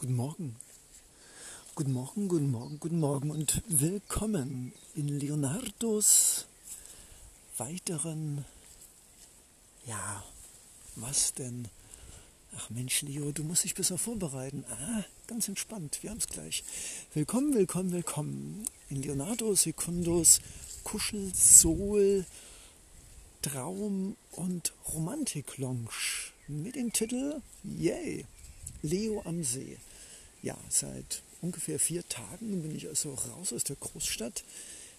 Guten Morgen. Guten Morgen, guten Morgen, guten Morgen und willkommen in Leonardos weiteren, ja, was denn? Ach Mensch, Leo, du musst dich besser vorbereiten. Ah, ganz entspannt, wir haben es gleich. Willkommen, willkommen, willkommen in Leonardo Secundos Kuschel, Soul, Traum und Romantik Lounge mit dem Titel Yay, Leo am See ja, seit ungefähr vier Tagen bin ich also raus aus der Großstadt.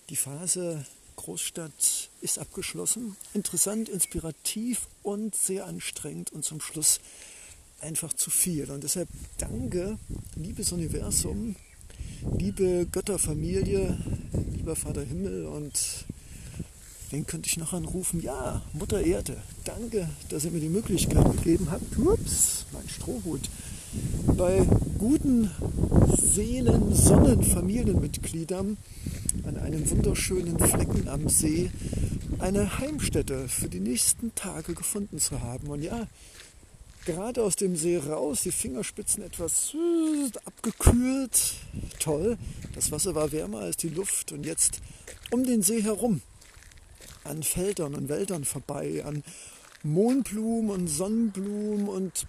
Die Phase Großstadt ist abgeschlossen. Interessant, inspirativ und sehr anstrengend und zum Schluss einfach zu viel. Und deshalb danke, liebes Universum, liebe Götterfamilie, lieber Vater Himmel und wen könnte ich noch anrufen? Ja, Mutter Erde, danke, dass ihr mir die Möglichkeit gegeben habt. Ups, mein Strohhut bei guten Seelen, Sonnen, Familienmitgliedern an einem wunderschönen Flecken am See eine Heimstätte für die nächsten Tage gefunden zu haben. Und ja, gerade aus dem See raus, die Fingerspitzen etwas abgekühlt. Toll, das Wasser war wärmer als die Luft und jetzt um den See herum, an Feldern und Wäldern vorbei, an Mohnblumen und Sonnenblumen und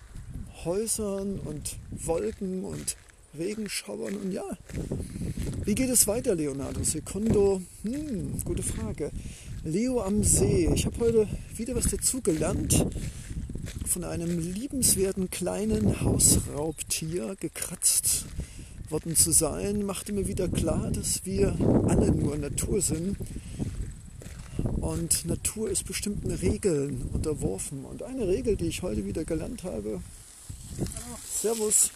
Häusern und Wolken und Regenschauern und ja. Wie geht es weiter, Leonardo Secundo? Hm, gute Frage. Leo am See. Ich habe heute wieder was dazu gelernt. Von einem liebenswerten kleinen Hausraubtier gekratzt worden zu sein, machte mir wieder klar, dass wir alle nur Natur sind. Und Natur ist bestimmten Regeln unterworfen. Und eine Regel, die ich heute wieder gelernt habe, Servus,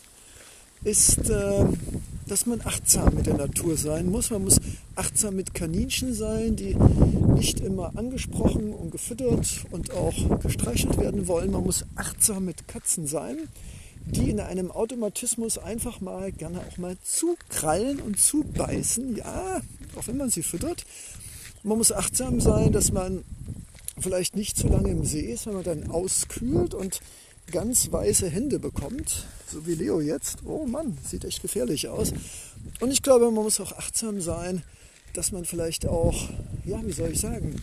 ist, äh, dass man achtsam mit der Natur sein muss. Man muss achtsam mit Kaninchen sein, die nicht immer angesprochen und gefüttert und auch gestreichelt werden wollen. Man muss achtsam mit Katzen sein, die in einem Automatismus einfach mal gerne auch mal zukrallen und zubeißen. Ja, auch wenn man sie füttert. Man muss achtsam sein, dass man vielleicht nicht zu lange im See ist, wenn man dann auskühlt und ganz weiße Hände bekommt, so wie Leo jetzt. Oh Mann, sieht echt gefährlich aus. Und ich glaube, man muss auch achtsam sein, dass man vielleicht auch, ja, wie soll ich sagen,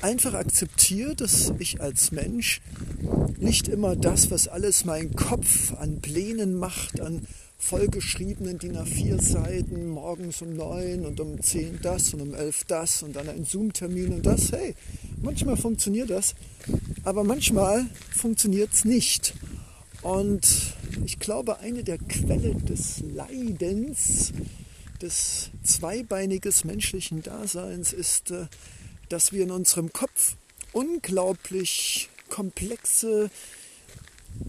einfach akzeptiert, dass ich als Mensch nicht immer das, was alles mein Kopf an Plänen macht, an vollgeschriebenen DIN A4 Seiten, morgens um neun und um zehn das und um elf das und dann ein Zoom-Termin und das, hey, manchmal funktioniert das, aber manchmal funktioniert es nicht. Und ich glaube, eine der Quellen des Leidens, des zweibeiniges menschlichen Daseins ist, äh, dass wir in unserem Kopf unglaublich komplexe,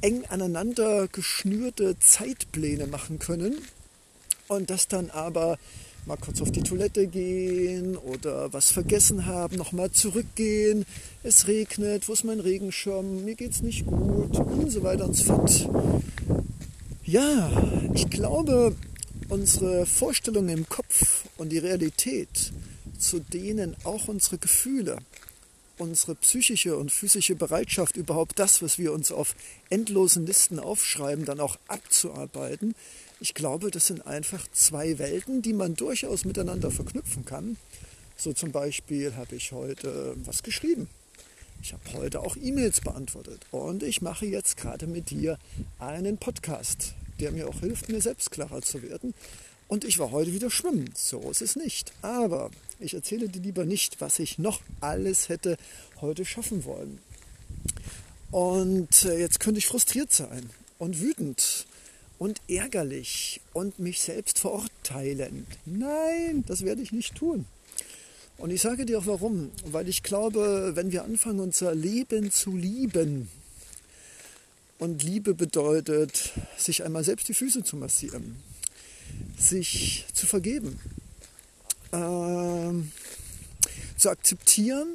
eng aneinander geschnürte Zeitpläne machen können und das dann aber mal kurz auf die Toilette gehen oder was vergessen haben, nochmal zurückgehen. Es regnet, wo ist mein Regenschirm? Mir geht's nicht gut und so weiter und so fort. Ja, ich glaube, unsere Vorstellungen im Kopf und die Realität, zu denen auch unsere Gefühle, unsere psychische und physische Bereitschaft, überhaupt das, was wir uns auf endlosen Listen aufschreiben, dann auch abzuarbeiten, ich glaube, das sind einfach zwei Welten, die man durchaus miteinander verknüpfen kann. So zum Beispiel habe ich heute was geschrieben. Ich habe heute auch E-Mails beantwortet und ich mache jetzt gerade mit dir einen Podcast, der mir auch hilft, mir selbst klarer zu werden. Und ich war heute wieder schwimmen. So ist es nicht. Aber ich erzähle dir lieber nicht, was ich noch alles hätte heute schaffen wollen. Und äh, jetzt könnte ich frustriert sein und wütend und ärgerlich und mich selbst verurteilen. Nein, das werde ich nicht tun. Und ich sage dir auch warum. Weil ich glaube, wenn wir anfangen, unser Leben zu lieben, und Liebe bedeutet, sich einmal selbst die Füße zu massieren, sich zu vergeben, äh, zu akzeptieren,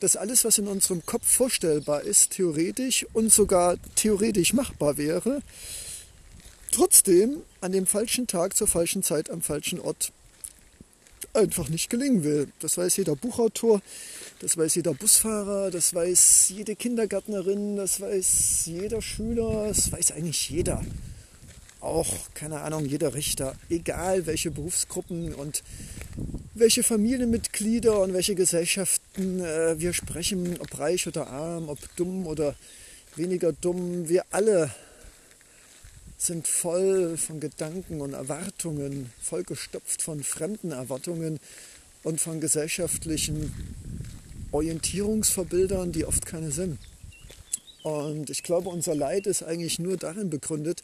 dass alles, was in unserem Kopf vorstellbar ist, theoretisch und sogar theoretisch machbar wäre, trotzdem an dem falschen Tag zur falschen Zeit am falschen Ort einfach nicht gelingen will. Das weiß jeder Buchautor, das weiß jeder Busfahrer, das weiß jede Kindergärtnerin, das weiß jeder Schüler, das weiß eigentlich jeder. auch, keine Ahnung, jeder Richter, egal welche Berufsgruppen und welche Familienmitglieder und welche Gesellschaften äh, wir sprechen, ob reich oder arm, ob dumm oder weniger dumm, wir alle sind voll von Gedanken und Erwartungen, vollgestopft von fremden Erwartungen und von gesellschaftlichen Orientierungsverbildern, die oft keine sind. Und ich glaube, unser Leid ist eigentlich nur darin begründet,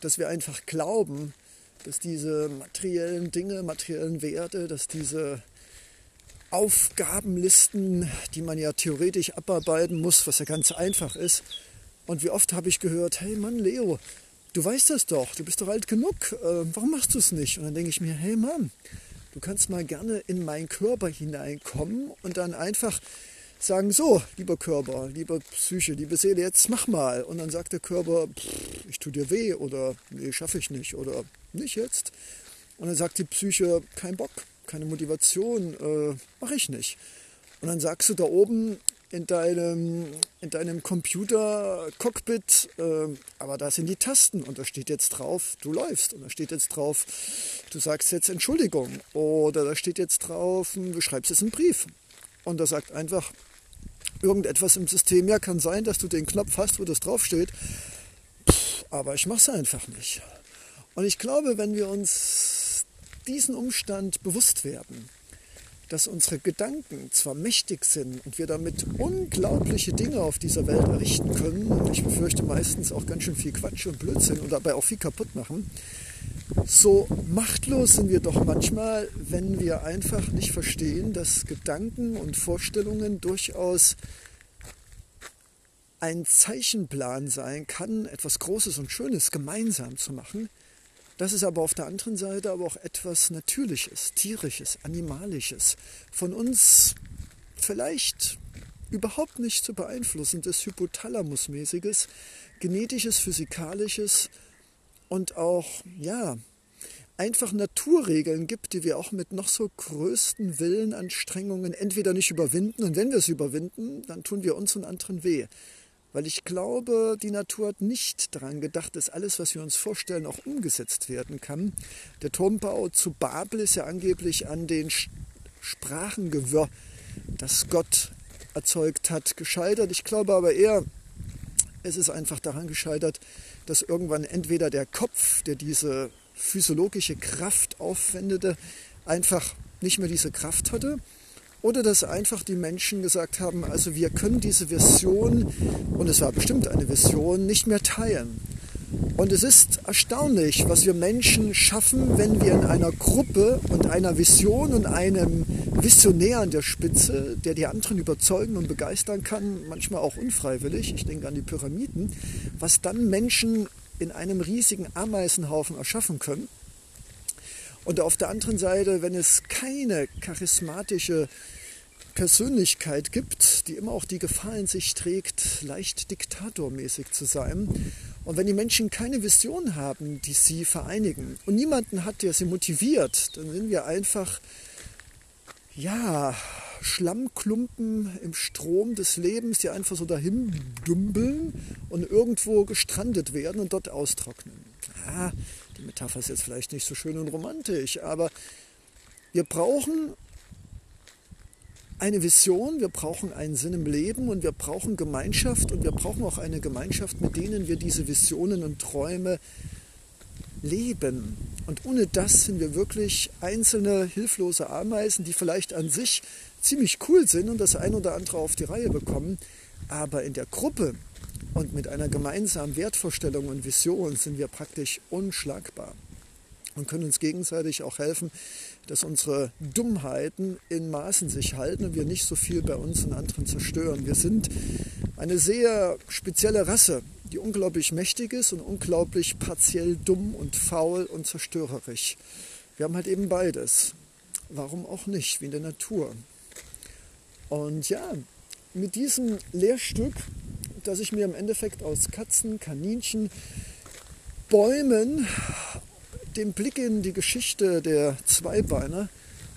dass wir einfach glauben, dass diese materiellen Dinge, materiellen Werte, dass diese Aufgabenlisten, die man ja theoretisch abarbeiten muss, was ja ganz einfach ist. Und wie oft habe ich gehört, hey Mann, Leo, du weißt das doch, du bist doch alt genug, äh, warum machst du es nicht? Und dann denke ich mir, hey Mann, du kannst mal gerne in meinen Körper hineinkommen und dann einfach sagen, so, lieber Körper, lieber Psyche, liebe Seele, jetzt mach mal. Und dann sagt der Körper, ich tue dir weh oder nee, schaffe ich nicht oder nicht jetzt. Und dann sagt die Psyche, kein Bock, keine Motivation, äh, mache ich nicht. Und dann sagst du da oben in deinem, in deinem Computer-Cockpit, äh, aber da sind die Tasten und da steht jetzt drauf, du läufst. Und da steht jetzt drauf, du sagst jetzt Entschuldigung. Oder da steht jetzt drauf, du schreibst jetzt einen Brief. Und da sagt einfach, irgendetwas im System. Ja, kann sein, dass du den Knopf hast, wo das draufsteht. Pff, aber ich mache es einfach nicht. Und ich glaube, wenn wir uns diesen Umstand bewusst werden, dass unsere Gedanken zwar mächtig sind und wir damit unglaubliche Dinge auf dieser Welt errichten können, und ich befürchte meistens auch ganz schön viel Quatsch und Blödsinn und dabei auch viel kaputt machen, so machtlos sind wir doch manchmal, wenn wir einfach nicht verstehen, dass Gedanken und Vorstellungen durchaus ein Zeichenplan sein kann, etwas Großes und Schönes gemeinsam zu machen. Das ist aber auf der anderen Seite aber auch etwas Natürliches, Tierisches, Animalisches, von uns vielleicht überhaupt nicht zu beeinflussendes, Hypothalamusmäßiges, genetisches, physikalisches und auch, ja, einfach Naturregeln gibt, die wir auch mit noch so größten Willenanstrengungen entweder nicht überwinden und wenn wir es überwinden, dann tun wir uns und anderen weh. Weil ich glaube, die Natur hat nicht daran gedacht, dass alles, was wir uns vorstellen, auch umgesetzt werden kann. Der Turmbau zu Babel ist ja angeblich an den Sprachengewirr, das Gott erzeugt hat, gescheitert. Ich glaube aber eher, es ist einfach daran gescheitert, dass irgendwann entweder der Kopf, der diese physiologische Kraft aufwendete, einfach nicht mehr diese Kraft hatte. Oder dass einfach die Menschen gesagt haben, also wir können diese Vision, und es war bestimmt eine Vision, nicht mehr teilen. Und es ist erstaunlich, was wir Menschen schaffen, wenn wir in einer Gruppe und einer Vision und einem Visionär an der Spitze, der die anderen überzeugen und begeistern kann, manchmal auch unfreiwillig, ich denke an die Pyramiden, was dann Menschen in einem riesigen Ameisenhaufen erschaffen können. Und auf der anderen Seite, wenn es keine charismatische Persönlichkeit gibt, die immer auch die Gefahr in sich trägt, leicht diktatormäßig zu sein. Und wenn die Menschen keine Vision haben, die sie vereinigen und niemanden hat, der sie motiviert, dann sind wir einfach, ja, Schlammklumpen im Strom des Lebens, die einfach so dahin dümpeln und irgendwo gestrandet werden und dort austrocknen. Ja, die Metapher ist jetzt vielleicht nicht so schön und romantisch, aber wir brauchen eine Vision, wir brauchen einen Sinn im Leben und wir brauchen Gemeinschaft und wir brauchen auch eine Gemeinschaft, mit denen wir diese Visionen und Träume leben. Und ohne das sind wir wirklich einzelne hilflose Ameisen, die vielleicht an sich ziemlich cool sind und das ein oder andere auf die Reihe bekommen. Aber in der Gruppe und mit einer gemeinsamen Wertvorstellung und Vision sind wir praktisch unschlagbar und können uns gegenseitig auch helfen, dass unsere Dummheiten in Maßen sich halten und wir nicht so viel bei uns und anderen zerstören. Wir sind eine sehr spezielle Rasse, die unglaublich mächtig ist und unglaublich partiell dumm und faul und zerstörerisch. Wir haben halt eben beides. Warum auch nicht, wie in der Natur. Und ja, mit diesem Lehrstück, das ich mir im Endeffekt aus Katzen, Kaninchen, Bäumen dem Blick in die Geschichte der Zweibeiner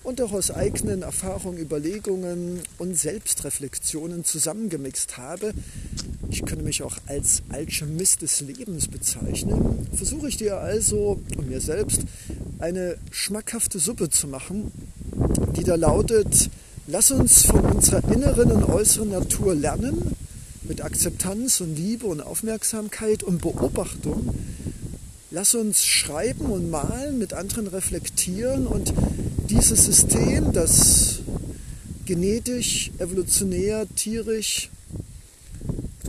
und auch aus eigenen Erfahrungen, Überlegungen und Selbstreflexionen zusammengemixt habe, ich könnte mich auch als Alchemist des Lebens bezeichnen, versuche ich dir also und mir selbst eine schmackhafte Suppe zu machen, die da lautet, lass uns von unserer inneren und äußeren Natur lernen, mit Akzeptanz und Liebe und Aufmerksamkeit und Beobachtung. Lass uns schreiben und malen, mit anderen reflektieren und dieses System, das genetisch, evolutionär, tierisch,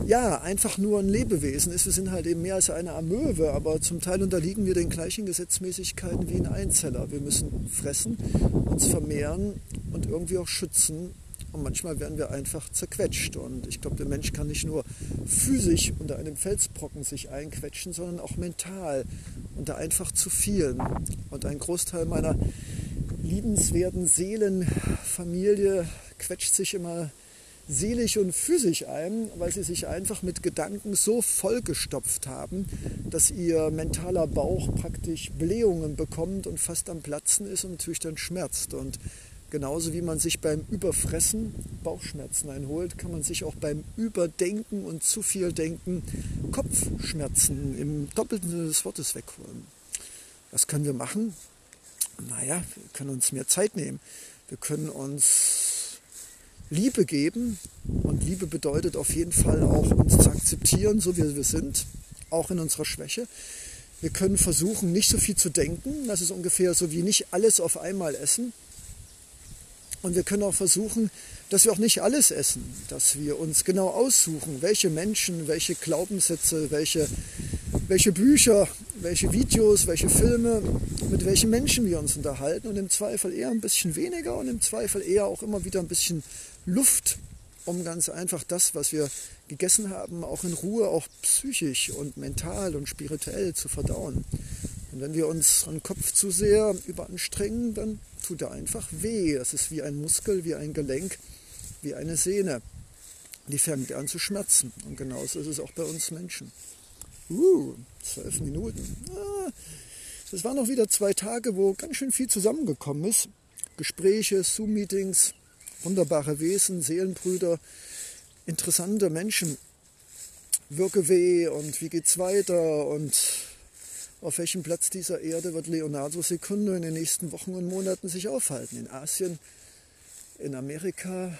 ja, einfach nur ein Lebewesen ist. Wir sind halt eben mehr als eine Amöwe, aber zum Teil unterliegen wir den gleichen Gesetzmäßigkeiten wie ein Einzeller. Wir müssen fressen, uns vermehren und irgendwie auch schützen. Und manchmal werden wir einfach zerquetscht. Und ich glaube, der Mensch kann nicht nur physisch unter einem Felsbrocken sich einquetschen, sondern auch mental unter einfach zu vielen. Und ein Großteil meiner liebenswerten Seelenfamilie quetscht sich immer seelisch und physisch ein, weil sie sich einfach mit Gedanken so vollgestopft haben, dass ihr mentaler Bauch praktisch Blähungen bekommt und fast am Platzen ist und natürlich dann schmerzt. Und genauso wie man sich beim Überfressen Bauchschmerzen einholt, kann man sich auch beim Überdenken und zu viel Denken Kopfschmerzen im doppelten Sinne des Wortes wegholen. Was können wir machen? Naja, wir können uns mehr Zeit nehmen. Wir können uns Liebe geben. Und Liebe bedeutet auf jeden Fall auch uns zu akzeptieren, so wie wir sind, auch in unserer Schwäche. Wir können versuchen, nicht so viel zu denken. Das ist ungefähr so wie nicht alles auf einmal essen. Und wir können auch versuchen, dass wir auch nicht alles essen, dass wir uns genau aussuchen, welche Menschen, welche Glaubenssätze, welche, welche Bücher, welche Videos, welche Filme, mit welchen Menschen wir uns unterhalten und im Zweifel eher ein bisschen weniger und im Zweifel eher auch immer wieder ein bisschen Luft, um ganz einfach das, was wir gegessen haben, auch in Ruhe, auch psychisch und mental und spirituell zu verdauen. Und wenn wir unseren Kopf zu sehr überanstrengen, dann tut er einfach weh. Das ist wie ein Muskel, wie ein Gelenk, wie eine Sehne. Die fängt an zu schmerzen. Und genauso ist es auch bei uns Menschen. Uh, zwölf Minuten. Ah, das waren noch wieder zwei Tage, wo ganz schön viel zusammengekommen ist. Gespräche, Zoom-Meetings, wunderbare Wesen, Seelenbrüder, interessante Menschen. Wirkeweh und wie geht's weiter und auf welchem Platz dieser Erde wird Leonardo Secundo in den nächsten Wochen und Monaten sich aufhalten? In Asien, in Amerika,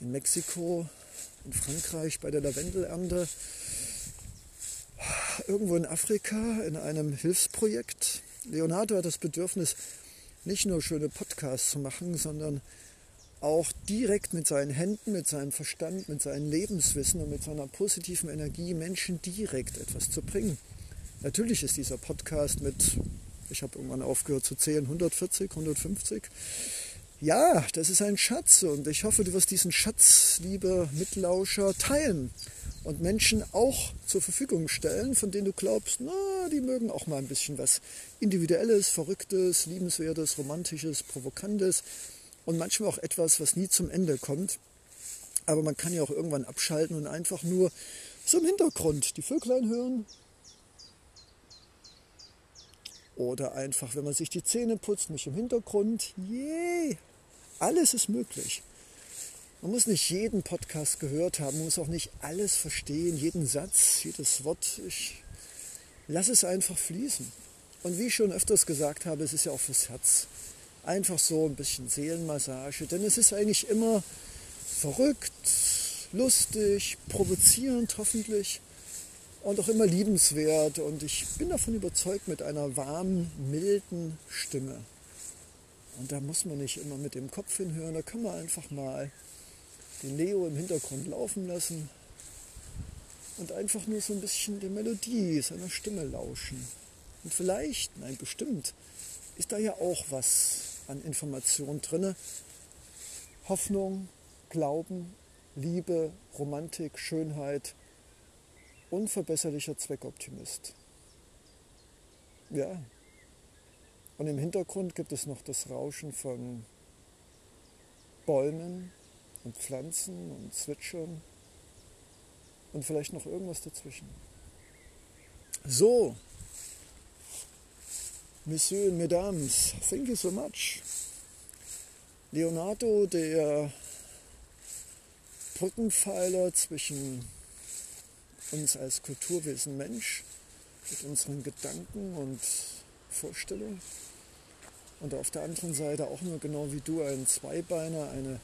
in Mexiko, in Frankreich bei der Lavendelernte, irgendwo in Afrika in einem Hilfsprojekt. Leonardo hat das Bedürfnis, nicht nur schöne Podcasts zu machen, sondern auch direkt mit seinen Händen, mit seinem Verstand, mit seinem Lebenswissen und mit seiner positiven Energie Menschen direkt etwas zu bringen. Natürlich ist dieser Podcast mit, ich habe irgendwann aufgehört zu zählen, 140, 150. Ja, das ist ein Schatz und ich hoffe, du wirst diesen Schatz, liebe Mitlauscher, teilen und Menschen auch zur Verfügung stellen, von denen du glaubst, na, die mögen auch mal ein bisschen was Individuelles, Verrücktes, Liebenswertes, Romantisches, Provokantes und manchmal auch etwas, was nie zum Ende kommt. Aber man kann ja auch irgendwann abschalten und einfach nur so im Hintergrund die Vöglein hören. Oder einfach, wenn man sich die Zähne putzt, nicht im Hintergrund. Yay! Alles ist möglich. Man muss nicht jeden Podcast gehört haben, man muss auch nicht alles verstehen, jeden Satz, jedes Wort. Ich lasse es einfach fließen. Und wie ich schon öfters gesagt habe, es ist ja auch fürs Herz. Einfach so ein bisschen Seelenmassage, denn es ist eigentlich immer verrückt, lustig, provozierend hoffentlich und auch immer liebenswert. Und ich bin davon überzeugt mit einer warmen, milden Stimme. Und da muss man nicht immer mit dem Kopf hinhören, da kann man einfach mal den Leo im Hintergrund laufen lassen und einfach nur so ein bisschen der Melodie seiner Stimme lauschen. Und vielleicht, nein, bestimmt, ist da ja auch was an Informationen drin. Hoffnung, Glauben, Liebe, Romantik, Schönheit, unverbesserlicher Zweckoptimist. Ja. Und im Hintergrund gibt es noch das Rauschen von Bäumen und Pflanzen und Zwitschern und vielleicht noch irgendwas dazwischen. So, Monsieur Mesdames, thank you so much. Leonardo, der Brückenpfeiler zwischen uns als Kulturwesen Mensch mit unseren Gedanken und Vorstellungen und auf der anderen Seite auch nur genau wie du ein Zweibeiner, eine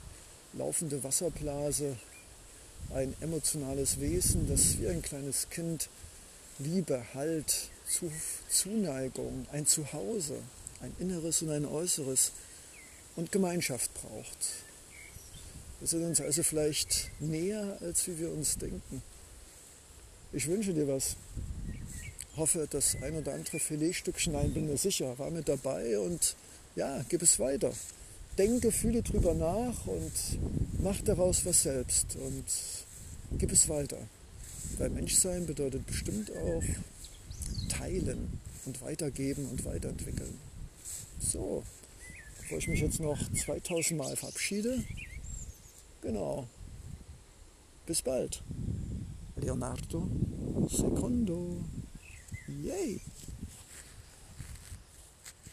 laufende Wasserblase, ein emotionales Wesen, das wie ein kleines Kind Liebe, Halt, Zuneigung, ein Zuhause, ein Inneres und ein Äußeres und Gemeinschaft braucht. Wir sind uns also vielleicht näher, als wie wir uns denken. Ich wünsche dir was. Hoffe, das ein oder andere Filetstückchen, nein, bin mir sicher, war mit dabei und ja, gib es weiter. Denke, fühle drüber nach und mach daraus was selbst und gib es weiter. Weil Menschsein bedeutet bestimmt auch teilen und weitergeben und weiterentwickeln. So, bevor ich mich jetzt noch 2000 Mal verabschiede, genau. Bis bald. Leonardo Secondo. Yay!